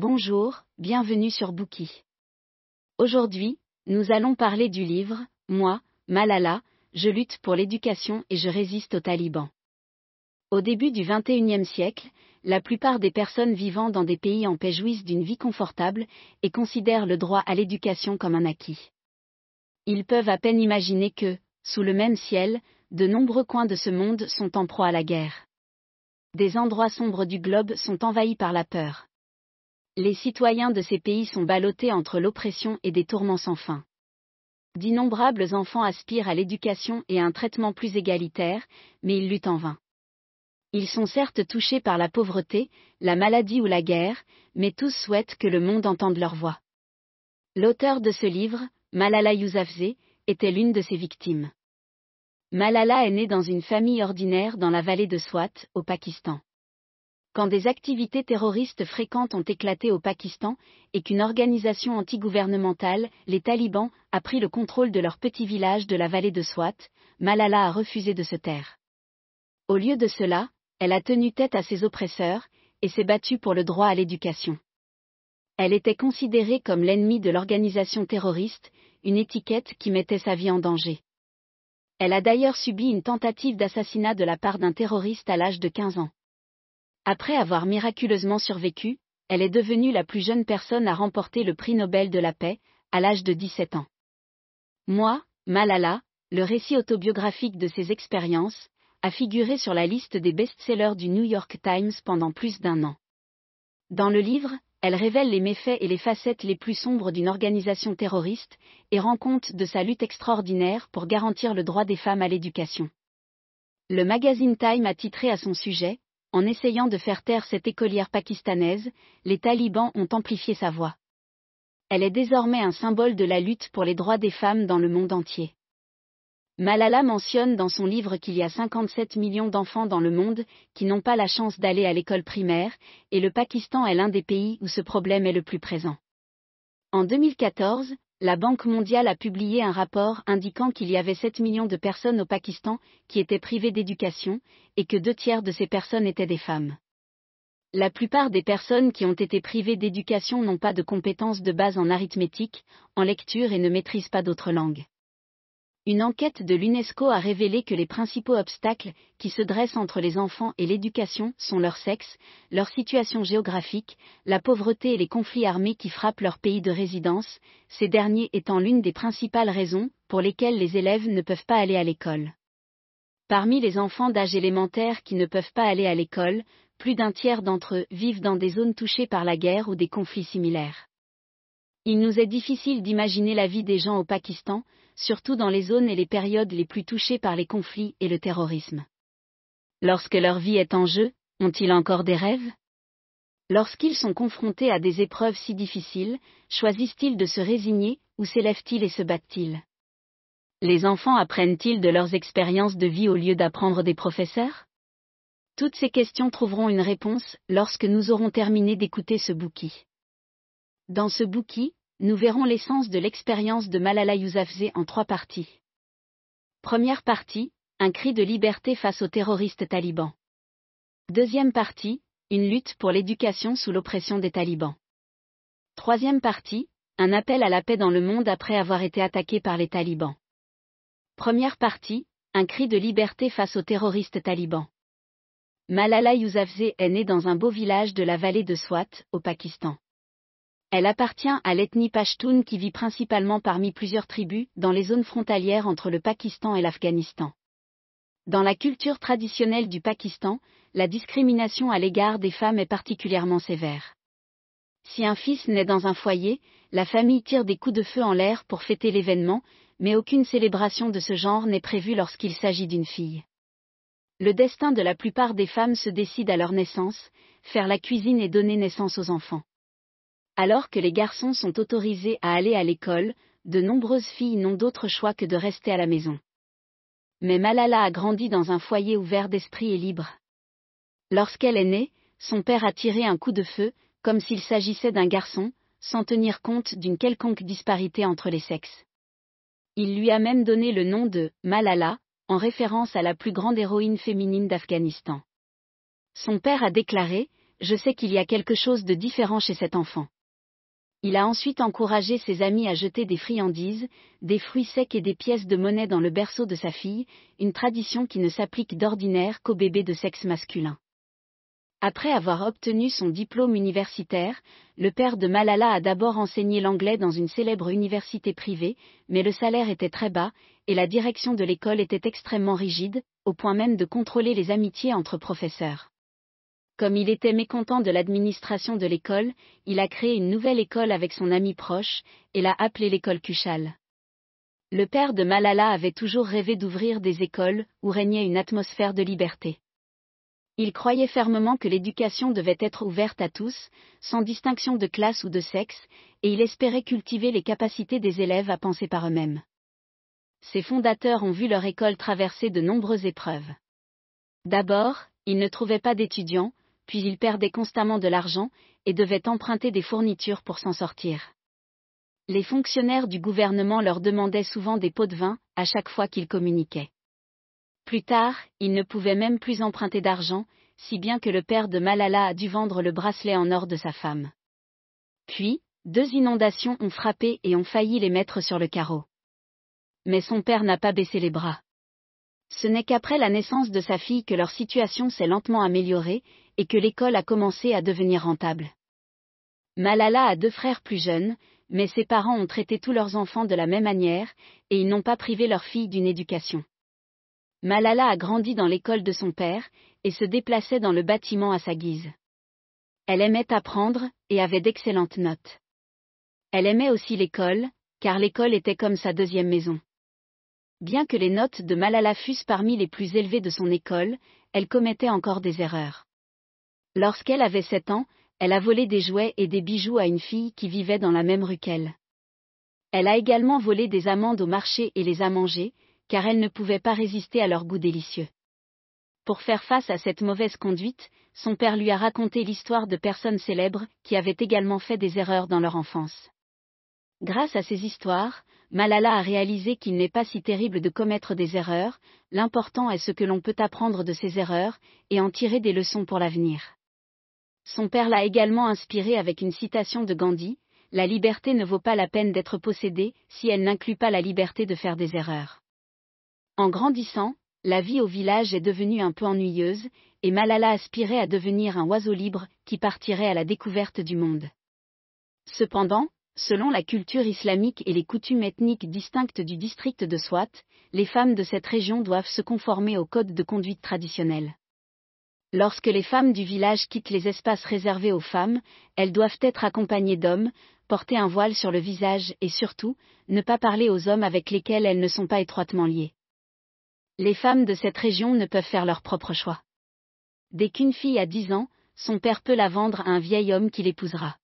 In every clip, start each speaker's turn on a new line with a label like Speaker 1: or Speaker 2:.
Speaker 1: Bonjour, bienvenue sur Bookie. Aujourd'hui, nous allons parler du livre Moi, Malala, je lutte pour l'éducation et je résiste aux talibans. Au début du XXIe siècle, la plupart des personnes vivant dans des pays en paix jouissent d'une vie confortable et considèrent le droit à l'éducation comme un acquis. Ils peuvent à peine imaginer que, sous le même ciel, de nombreux coins de ce monde sont en proie à la guerre. Des endroits sombres du globe sont envahis par la peur. Les citoyens de ces pays sont ballottés entre l'oppression et des tourments sans fin. D'innombrables enfants aspirent à l'éducation et à un traitement plus égalitaire, mais ils luttent en vain. Ils sont certes touchés par la pauvreté, la maladie ou la guerre, mais tous souhaitent que le monde entende leur voix. L'auteur de ce livre, Malala Yousafzai, était l'une de ces victimes. Malala est née dans une famille ordinaire dans la vallée de Swat, au Pakistan. Quand des activités terroristes fréquentes ont éclaté au Pakistan, et qu'une organisation antigouvernementale, les talibans, a pris le contrôle de leur petit village de la vallée de Swat, Malala a refusé de se taire. Au lieu de cela, elle a tenu tête à ses oppresseurs, et s'est battue pour le droit à l'éducation. Elle était considérée comme l'ennemi de l'organisation terroriste, une étiquette qui mettait sa vie en danger. Elle a d'ailleurs subi une tentative d'assassinat de la part d'un terroriste à l'âge de 15 ans. Après avoir miraculeusement survécu, elle est devenue la plus jeune personne à remporter le prix Nobel de la paix, à l'âge de 17 ans. Moi, Malala, le récit autobiographique de ses expériences, a figuré sur la liste des best-sellers du New York Times pendant plus d'un an. Dans le livre, elle révèle les méfaits et les facettes les plus sombres d'une organisation terroriste, et rend compte de sa lutte extraordinaire pour garantir le droit des femmes à l'éducation. Le magazine Time a titré à son sujet, En essayant de faire taire cette écolière pakistanaise, les talibans ont amplifié sa voix. Elle est désormais un symbole de la lutte pour les droits des femmes dans le monde entier. Malala mentionne dans son livre qu'il y a 57 millions d'enfants dans le monde qui n'ont pas la chance d'aller à l'école primaire, et le Pakistan est l'un des pays où ce problème est le plus présent. En 2014, la Banque mondiale a publié un rapport indiquant qu'il y avait 7 millions de personnes au Pakistan qui étaient privées d'éducation, et que deux tiers de ces personnes étaient des femmes. La plupart des personnes qui ont été privées d'éducation n'ont pas de compétences de base en arithmétique, en lecture et ne maîtrisent pas d'autres langues. Une enquête de l'UNESCO a révélé que les principaux obstacles qui se dressent entre les enfants et l'éducation sont leur sexe, leur situation géographique, la pauvreté et les conflits armés qui frappent leur pays de résidence, ces derniers étant l'une des principales raisons pour lesquelles les élèves ne peuvent pas aller à l'école. Parmi les enfants d'âge élémentaire qui ne peuvent pas aller à l'école, plus d'un tiers d'entre eux vivent dans des zones touchées par la guerre ou des conflits similaires. Il nous est difficile d'imaginer la vie des gens au Pakistan, surtout dans les zones et les périodes les plus touchées par les conflits et le terrorisme. Lorsque leur vie est en jeu, ont-ils encore des rêves? Lorsqu'ils sont confrontés à des épreuves si difficiles, choisissent-ils de se résigner, ou s'élèvent-ils et se battent-ils? Les enfants apprennent-ils de leurs expériences de vie au lieu d'apprendre des professeurs? Toutes ces questions trouveront une réponse lorsque nous aurons terminé d'écouter ce bouquet. Dans ce bouquet, nous verrons l'essence de l'expérience de Malala Yousafzai en trois parties. Première partie, un cri de liberté face aux terroristes talibans. Deuxième partie, une lutte pour l'éducation sous l'oppression des talibans. Troisième partie, un appel à la paix dans le monde après avoir été attaqué par les talibans. Première partie, un cri de liberté face aux terroristes talibans. Malala Yousafzai est née dans un beau village de la vallée de Swat, au Pakistan. Elle appartient à l'ethnie Pashtun qui vit principalement parmi plusieurs tribus dans les zones frontalières entre le Pakistan et l'Afghanistan. Dans la culture traditionnelle du Pakistan, la discrimination à l'égard des femmes est particulièrement sévère. Si un fils naît dans un foyer, la famille tire des coups de feu en l'air pour fêter l'événement, mais aucune célébration de ce genre n'est prévue lorsqu'il s'agit d'une fille. Le destin de la plupart des femmes se décide à leur naissance, faire la cuisine et donner naissance aux enfants. Alors que les garçons sont autorisés à aller à l'école, de nombreuses filles n'ont d'autre choix que de rester à la maison. Mais Malala a grandi dans un foyer ouvert d'esprit et libre. Lorsqu'elle est née, son père a tiré un coup de feu, comme s'il s'agissait d'un garçon, sans tenir compte d'une quelconque disparité entre les sexes. Il lui a même donné le nom de Malala, en référence à la plus grande héroïne féminine d'Afghanistan. Son père a déclaré, je sais qu'il y a quelque chose de différent chez cet enfant. Il a ensuite encouragé ses amis à jeter des friandises, des fruits secs et des pièces de monnaie dans le berceau de sa fille, une tradition qui ne s'applique d'ordinaire qu'aux bébés de sexe masculin. Après avoir obtenu son diplôme universitaire, le père de Malala a d'abord enseigné l'anglais dans une célèbre université privée, mais le salaire était très bas, et la direction de l'école était extrêmement rigide, au point même de contrôler les amitiés entre professeurs. Comme il était mécontent de l'administration de l'école, il a créé une nouvelle école avec son ami proche, et l'a appelée l'école Kuchal. Le père de Malala avait toujours rêvé d'ouvrir des écoles où régnait une atmosphère de liberté. Il croyait fermement que l'éducation devait être ouverte à tous, sans distinction de classe ou de sexe, et il espérait cultiver les capacités des élèves à penser par eux-mêmes. Ses fondateurs ont vu leur école traverser de nombreuses épreuves. D'abord, ils ne trouvaient pas d'étudiants, puis ils perdaient constamment de l'argent, et devaient emprunter des fournitures pour s'en sortir. Les fonctionnaires du gouvernement leur demandaient souvent des pots de vin, à chaque fois qu'ils communiquaient. Plus tard, ils ne pouvaient même plus emprunter d'argent, si bien que le père de Malala a dû vendre le bracelet en or de sa femme. Puis, deux inondations ont frappé et ont failli les mettre sur le carreau. Mais son père n'a pas baissé les bras. Ce n'est qu'après la naissance de sa fille que leur situation s'est lentement améliorée, et que l'école a commencé à devenir rentable. Malala a deux frères plus jeunes, mais ses parents ont traité tous leurs enfants de la même manière, et ils n'ont pas privé leur fille d'une éducation. Malala a grandi dans l'école de son père, et se déplaçait dans le bâtiment à sa guise. Elle aimait apprendre, et avait d'excellentes notes. Elle aimait aussi l'école, car l'école était comme sa deuxième maison. Bien que les notes de Malala fussent parmi les plus élevées de son école, elle commettait encore des erreurs. Lorsqu'elle avait sept ans, elle a volé des jouets et des bijoux à une fille qui vivait dans la même rue qu'elle. Elle a également volé des amandes au marché et les a mangées, car elle ne pouvait pas résister à leur goût délicieux. Pour faire face à cette mauvaise conduite, son père lui a raconté l'histoire de personnes célèbres qui avaient également fait des erreurs dans leur enfance. Grâce à ces histoires, Malala a réalisé qu'il n'est pas si terrible de commettre des erreurs, l'important est ce que l'on peut apprendre de ces erreurs, et en tirer des leçons pour l'avenir. Son père l'a également inspiré avec une citation de Gandhi, La liberté ne vaut pas la peine d'être possédée si elle n'inclut pas la liberté de faire des erreurs. En grandissant, la vie au village est devenue un peu ennuyeuse, et Malala aspirait à devenir un oiseau libre qui partirait à la découverte du monde. Cependant, selon la culture islamique et les coutumes ethniques distinctes du district de Swat, les femmes de cette région doivent se conformer au code de conduite traditionnel. Lorsque les femmes du village quittent les espaces réservés aux femmes, elles doivent être accompagnées d'hommes, porter un voile sur le visage et surtout, ne pas parler aux hommes avec lesquels elles ne sont pas étroitement liées. Les femmes de cette région ne peuvent faire leur propre choix. Dès qu'une fille a 10 ans, son père peut la vendre à un vieil homme qui l'épousera.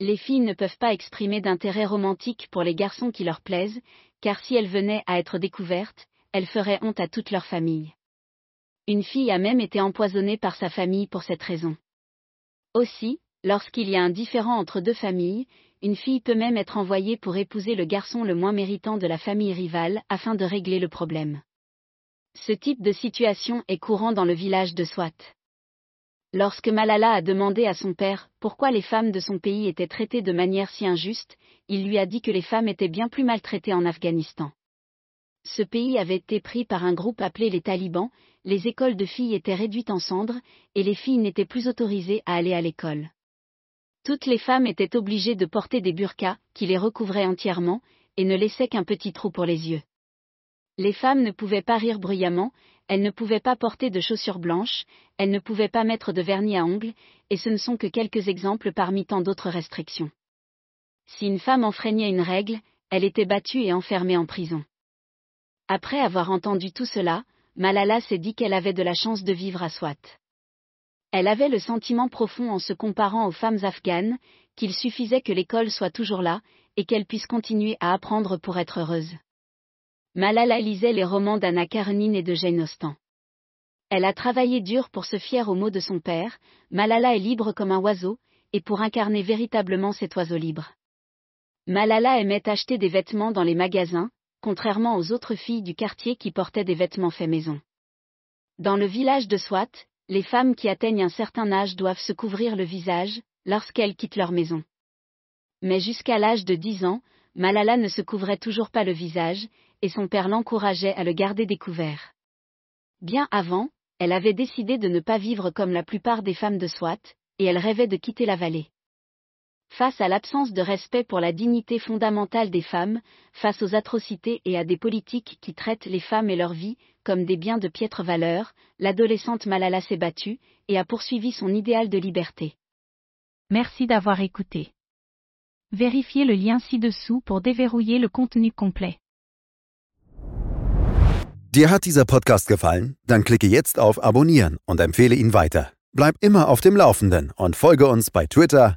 Speaker 1: Les filles ne peuvent pas exprimer d'intérêt romantique pour les garçons qui leur plaisent, car si elles venaient à être découvertes, elles feraient honte à toute leur famille. Une fille a même été empoisonnée par sa famille pour cette raison. Aussi, lorsqu'il y a un différend entre deux familles, une fille peut même être envoyée pour épouser le garçon le moins méritant de la famille rivale afin de régler le problème. Ce type de situation est courant dans le village de Swat. Lorsque Malala a demandé à son père pourquoi les femmes de son pays étaient traitées de manière si injuste, il lui a dit que les femmes étaient bien plus maltraitées en Afghanistan. Ce pays avait été pris par un groupe appelé les talibans, les écoles de filles étaient réduites en cendres, et les filles n'étaient plus autorisées à aller à l'école. Toutes les femmes étaient obligées de porter des burqas, qui les recouvraient entièrement, et ne laissaient qu'un petit trou pour les yeux. Les femmes ne pouvaient pas rire bruyamment, elles ne pouvaient pas porter de chaussures blanches, elles ne pouvaient pas mettre de vernis à ongles, et ce ne sont que quelques exemples parmi tant d'autres restrictions. Si une femme enfreignait une règle, elle était battue et enfermée en prison. Après avoir entendu tout cela, Malala s'est dit qu'elle avait de la chance de vivre à Swat. Elle avait le sentiment profond en se comparant aux femmes afghanes, qu'il suffisait que l'école soit toujours là, et qu'elle puisse continuer à apprendre pour être heureuse. Malala lisait les romans d'Anna Karenine et de Jane Austen. Elle a travaillé dur pour se fier aux mots de son père, Malala est libre comme un oiseau, et pour incarner véritablement cet oiseau libre. Malala aimait acheter des vêtements dans les magasins, contrairement aux autres filles du quartier qui portaient des vêtements faits maison. Dans le village de Swat, les femmes qui atteignent un certain âge doivent se couvrir le visage, lorsqu'elles quittent leur maison. Mais jusqu'à l'âge de 10 ans, Malala ne se couvrait toujours pas le visage, et son père l'encourageait à le garder découvert. Bien avant, elle avait décidé de ne pas vivre comme la plupart des femmes de Swat, et elle rêvait de quitter la vallée. Face à l'absence de respect pour la dignité fondamentale des femmes, face aux atrocités et à des politiques qui traitent les femmes et leur vie comme des biens de piètre valeur, l'adolescente Malala s'est battue et a poursuivi son idéal de liberté.
Speaker 2: Merci d'avoir écouté. Vérifiez le lien ci-dessous pour déverrouiller le contenu complet.
Speaker 3: Dir hat dieser Podcast gefallen? Dann klicke jetzt auf Abonnieren und empfehle ihn weiter. Bleib immer auf dem Laufenden und folge uns bei Twitter,